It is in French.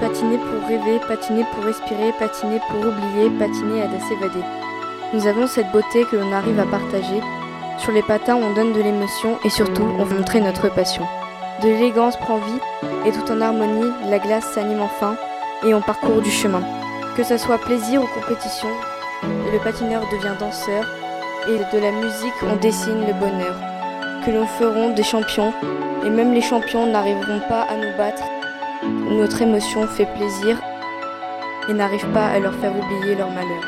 Patiner pour rêver, patiner pour respirer, patiner pour oublier, patiner à s'évader. Nous avons cette beauté que l'on arrive à partager. Sur les patins, on donne de l'émotion et surtout, on veut montrer notre passion. De l'élégance prend vie et tout en harmonie, la glace s'anime enfin et on parcourt du chemin. Que ce soit plaisir ou compétition, le patineur devient danseur et de la musique on dessine le bonheur. Que nous ferons des champions et même les champions n'arriveront pas à nous battre. Notre émotion fait plaisir et n'arrive pas à leur faire oublier leur malheur.